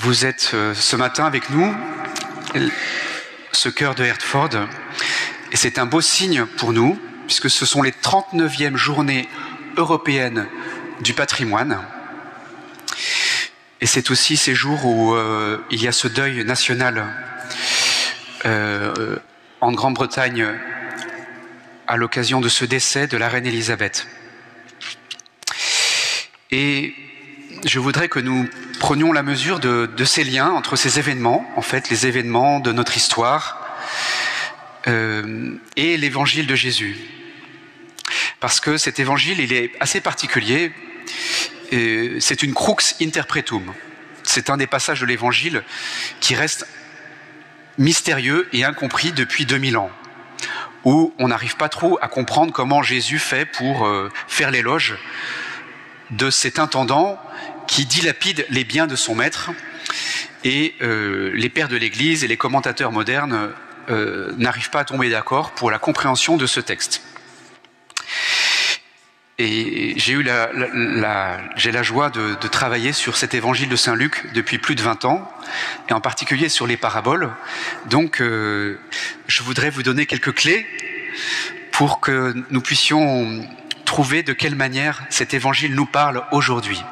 vous êtes euh, ce matin avec nous, ce cœur de Hertford, et c'est un beau signe pour nous, puisque ce sont les 39e journées européennes du patrimoine. Et c'est aussi ces jours où euh, il y a ce deuil national euh, en Grande-Bretagne à l'occasion de ce décès de la reine Élisabeth. Et je voudrais que nous prenions la mesure de, ces liens entre ces événements, en fait, les événements de notre histoire euh, et l'évangile de Jésus. Parce que cet évangile, il est assez particulier. C'est une crux interpretum. C'est un des passages de l'évangile qui reste mystérieux et incompris depuis 2000 ans, où on n'arrive pas trop à comprendre comment Jésus fait pour euh, faire l'éloge de cet intendant qui dilapide les biens de son maître. Et euh, les pères de l'Église et les commentateurs modernes euh, n'arrivent pas à tomber d'accord pour la compréhension de ce texte. Et j'ai eu la, la joie de, travailler sur cet évangile de Saint Luc depuis plus de 20 ans, et en particulier sur les paraboles. Donc, euh, je voudrais vous donner quelques clés pour que nous puissions trouver de quelle manière cet évangile nous parle aujourd'hui.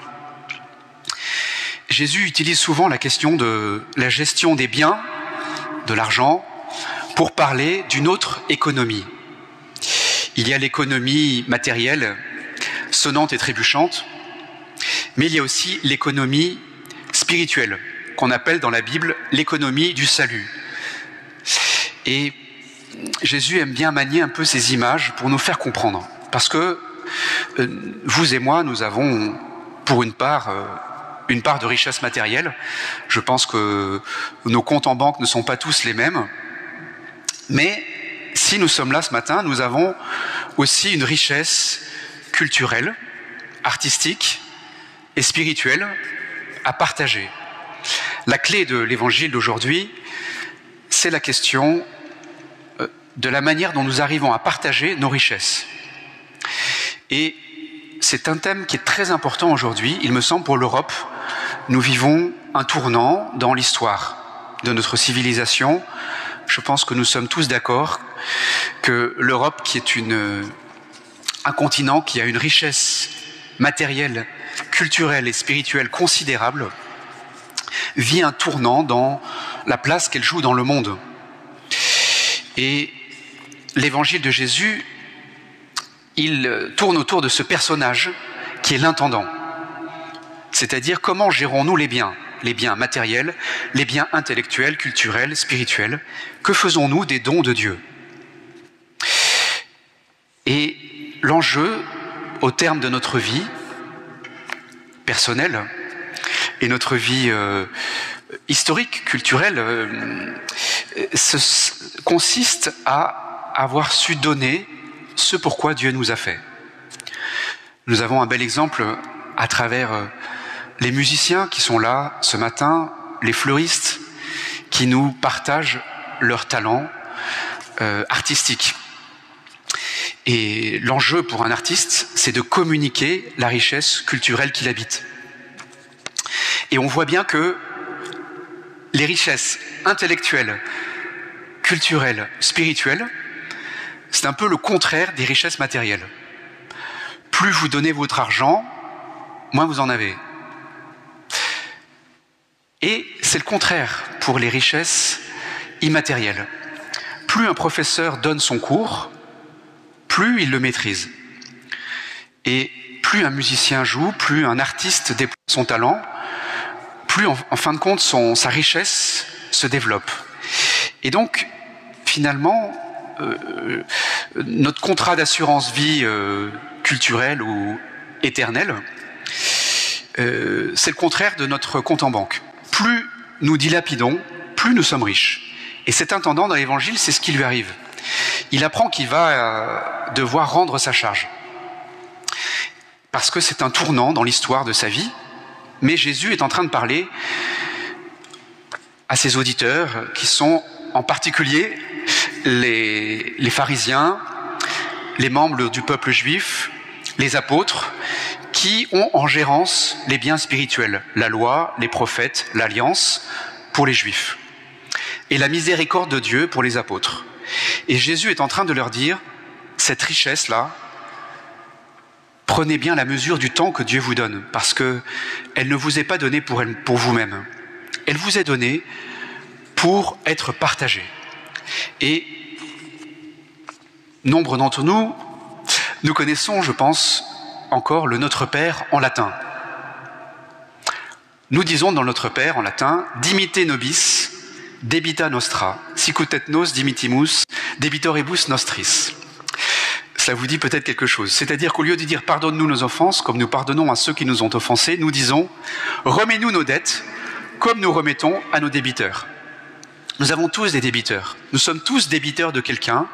Jésus utilise souvent la question de la gestion des biens, de l'argent, pour parler d'une autre économie. Il y a l'économie matérielle, sonnante et trébuchante, mais il y a aussi l'économie spirituelle, qu'on appelle dans la Bible l'économie du salut. Et Jésus aime bien manier un peu ces images pour nous faire comprendre, parce que euh, vous et moi, nous avons, pour une part, euh, une part de richesse matérielle. Je pense que nos comptes en banque ne sont pas tous les mêmes. Mais si nous sommes là ce matin, nous avons aussi une richesse culturelle, artistique et spirituelle à partager. La clé de l'évangile d'aujourd'hui, c'est la question euh, de la manière dont nous arrivons à partager nos richesses. Et c'est un thème qui est très important aujourd'hui, il me semble, pour l'Europe. Nous vivons un tournant dans l'histoire de notre civilisation. Je pense que nous sommes tous d'accord que l'Europe, qui est un continent qui a une richesse matérielle, culturelle et spirituelle considérable, vit un tournant dans la place qu'elle joue dans le monde. Et l'évangile de Jésus il tourne autour de ce personnage qui est l'intendant. C'est-à-dire comment gérons-nous les biens, les biens matériels, les biens intellectuels, culturels, spirituels? Que faisons-nous des dons de Dieu? Et l'enjeu, au terme de notre vie personnelle et notre vie euh, historique, culturelle, euh, consiste à avoir su donner ce pourquoi Dieu nous a fait. Nous avons un bel exemple à travers euh, les musiciens qui sont là ce matin, les fleuristes qui nous partagent leur talent euh, artistique. Et l'enjeu pour un artiste, c'est de communiquer la richesse culturelle qu'il habite. Et on voit bien que les richesses intellectuelles, culturelles, spirituelles, c'est un peu le contraire des richesses matérielles. Plus vous donnez votre argent, moins vous en avez. Et c'est le contraire pour les richesses immatérielles. Plus un professeur donne son cours, plus il le maîtrise. Et plus un musicien joue, plus un artiste déploie son talent, plus en, fin de compte sa richesse se développe. Et donc, finalement, euh, notre contrat d'assurance vie euh, culturelle ou éternelle, euh, c'est le contraire de notre compte en banque. Plus nous dilapidons, plus nous sommes riches. Et cet intendant dans l'évangile, c'est ce qui lui arrive. Il apprend qu'il va devoir rendre sa charge. Parce que c'est un tournant dans l'histoire de sa vie. Mais Jésus est en train de parler à ses auditeurs qui sont en particulier les, les pharisiens, les membres du peuple juif, les apôtres, qui ont en gérance les biens spirituels, la loi, les prophètes, l'alliance pour les juifs, et la miséricorde de Dieu pour les apôtres. Et Jésus est en train de leur dire, cette richesse-là, prenez bien la mesure du temps que Dieu vous donne, parce que elle ne vous est pas donnée pour, pour vous-même. Elle vous est donnée pour être partagée. Et nombre d'entre nous, nous connaissons, je pense, encore le Notre Père en latin. Nous disons dans Notre Père en latin, dimite nobis, debita nostra, sicutet nos dimitimus, debitoribus nostris. Cela vous dit peut-être quelque chose. C'est-à-dire qu'au lieu de dire pardonne-nous nos offenses, comme nous pardonnons à ceux qui nous ont offensés, nous disons remets-nous nos dettes, comme nous remettons à nos débiteurs. Nous avons tous des débiteurs. Nous sommes tous débiteurs de quelqu'un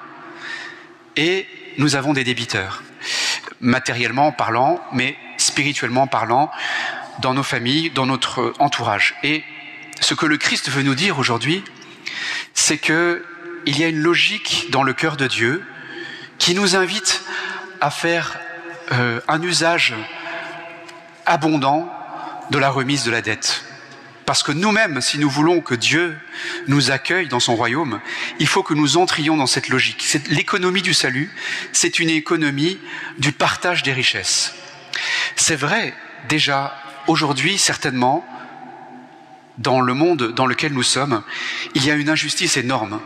et nous avons des débiteurs. Matériellement parlant, mais spirituellement parlant, dans nos familles, dans notre entourage. Et ce que le Christ veut nous dire aujourd'hui, c'est que il y a une logique dans le cœur de Dieu qui nous invite à faire euh, un usage abondant de la remise de la dette. Parce que nous-mêmes, si nous voulons que Dieu nous accueille dans son royaume, il faut que nous entrions dans cette logique. L'économie du salut, c'est une économie du partage des richesses. C'est vrai, déjà, aujourd'hui, certainement, dans le monde dans lequel nous sommes, il y a une injustice énorme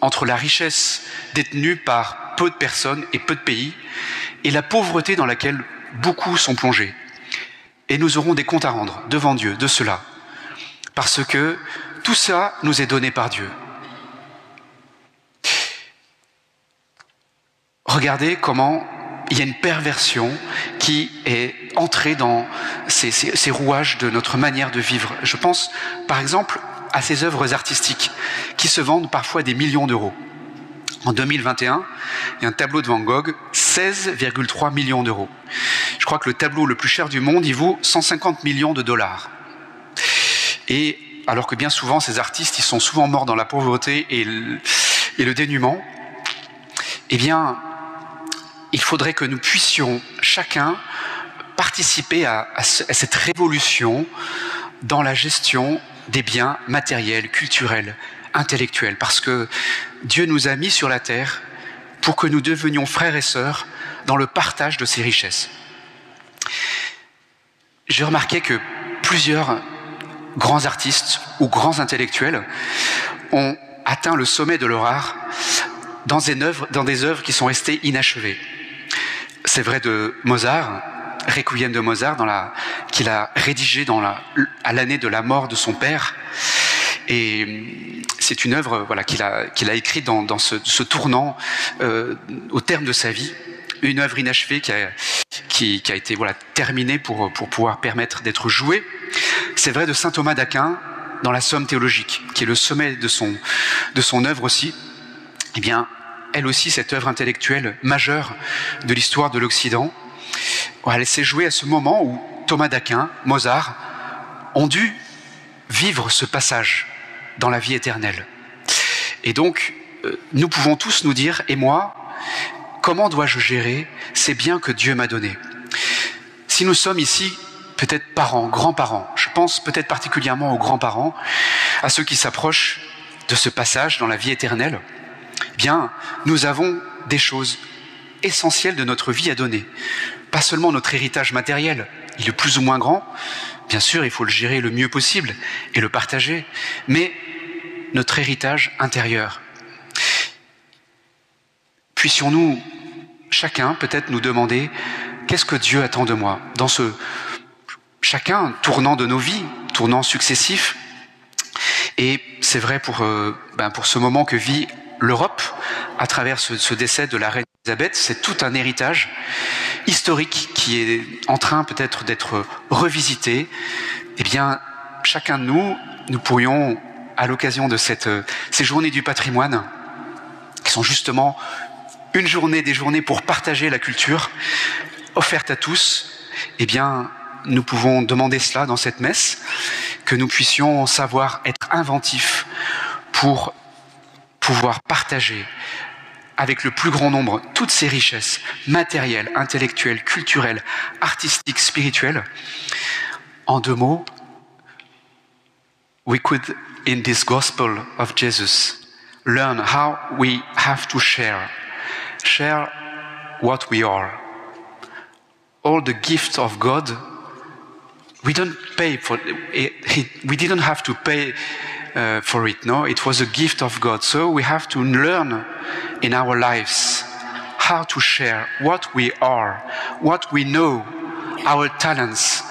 entre la richesse détenue par peu de personnes et peu de pays et la pauvreté dans laquelle beaucoup sont plongés. Et nous aurons des comptes à rendre devant Dieu de cela. Parce que tout ça nous est donné par Dieu. Regardez comment il y a une perversion qui est entrée dans ces, ces, rouages de notre manière de vivre. Je pense, par exemple, à ces œuvres artistiques qui se vendent parfois des millions d'euros. En 2021, il y a un tableau de Van Gogh, 16,3 millions d'euros. Je crois que le tableau le plus cher du monde, il vaut 150 millions de dollars. Et alors que bien souvent, ces artistes, ils sont souvent morts dans la pauvreté et le, dénuement, eh bien, il faudrait que nous puissions chacun participer à cette révolution dans la gestion des biens matériels, culturels, intellectuels, parce que Dieu nous a mis sur la terre pour que nous devenions frères et sœurs dans le partage de ces richesses. J'ai remarqué que plusieurs grands artistes ou grands intellectuels ont atteint le sommet de leur art dans des œuvres, qui sont restées inachevées. C'est vrai de Mozart, Requiem de Mozart, qu'il a rédigé à l'année de la mort de son père. Et c'est une œuvre voilà, qu'il a, qu'il a écrite dans, ce, tournant euh, au terme de sa vie. Une œuvre inachevée qui a, qui a été voilà, terminée pour, pour pouvoir permettre d'être jouée. C'est vrai de saint Thomas d'Aquin dans la Somme théologique, qui est le sommet de son, de son œuvre aussi. Eh bien, elle aussi, cette œuvre intellectuelle majeure de l'histoire de l'Occident, elle s'est jouée à ce moment où Thomas d'Aquin, Mozart, ont dû vivre ce passage dans la vie éternelle. Et donc, euh, nous pouvons tous nous dire, et moi, comment dois-je gérer ces biens que Dieu m'a donnés? Si nous sommes ici, peut-être parents, grands-parents, je pense peut-être particulièrement aux grands-parents, à ceux qui s'approchent de ce passage dans la vie éternelle, eh bien, nous avons des choses essentielles de notre vie à donner. Pas seulement notre héritage matériel, il est plus ou moins grand, bien sûr, il faut le gérer le mieux possible et le partager, mais notre héritage intérieur. Puissions-nous, chacun, peut-être nous demander, qu'est-ce que Dieu attend de moi dans ce chacun tournant de nos vies, tournant successifs. Et c'est vrai pour, euh, ben ce moment que vit l'Europe à travers ce, décès de la reine C'est tout un héritage historique qui est en train peut-être d'être revisité. Eh bien, chacun de nous, nous pourrions, à l'occasion de cette, ces journées du patrimoine, qui sont justement une journée des journées pour partager la culture, offerte à tous, eh bien, nous pouvons demander cela dans cette messe, que nous puissions savoir être inventifs pour pouvoir partager avec le plus grand nombre toutes ces richesses matérielles, intellectuelles, culturelles, artistiques, spirituelles. En deux mots, we could, in this gospel of Jesus, learn how we have to share, share what we are. All the gifts of God, we don't pay for it, we didn't have to pay uh, for it. No, it was a gift of God. So we have to learn in our lives how to share what we are, what we know, our talents,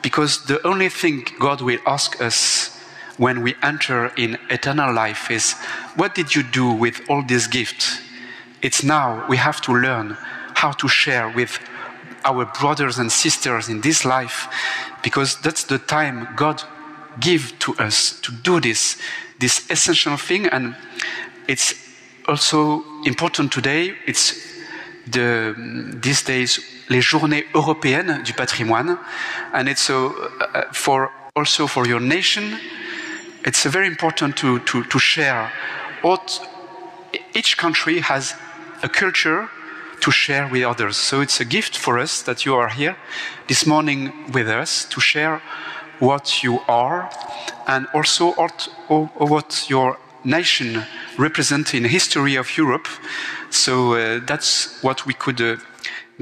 because the only thing God will ask us when we enter in eternal life is, what did you do with all these gifts? It's now we have to learn how to share with our brothers and sisters in this life, because that's the time God give to us to do this, this essential thing. And it's also important today. It's the, these days les journées européennes du patrimoine, and it's so, uh, for also for your nation. It's very important to, to, to share what each country has a culture to share with others. So it's a gift for us that you are here this morning with us to share what you are and also what your nation represents in history of Europe. So uh, that's what we could uh,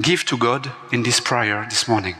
give to God in this prayer this morning.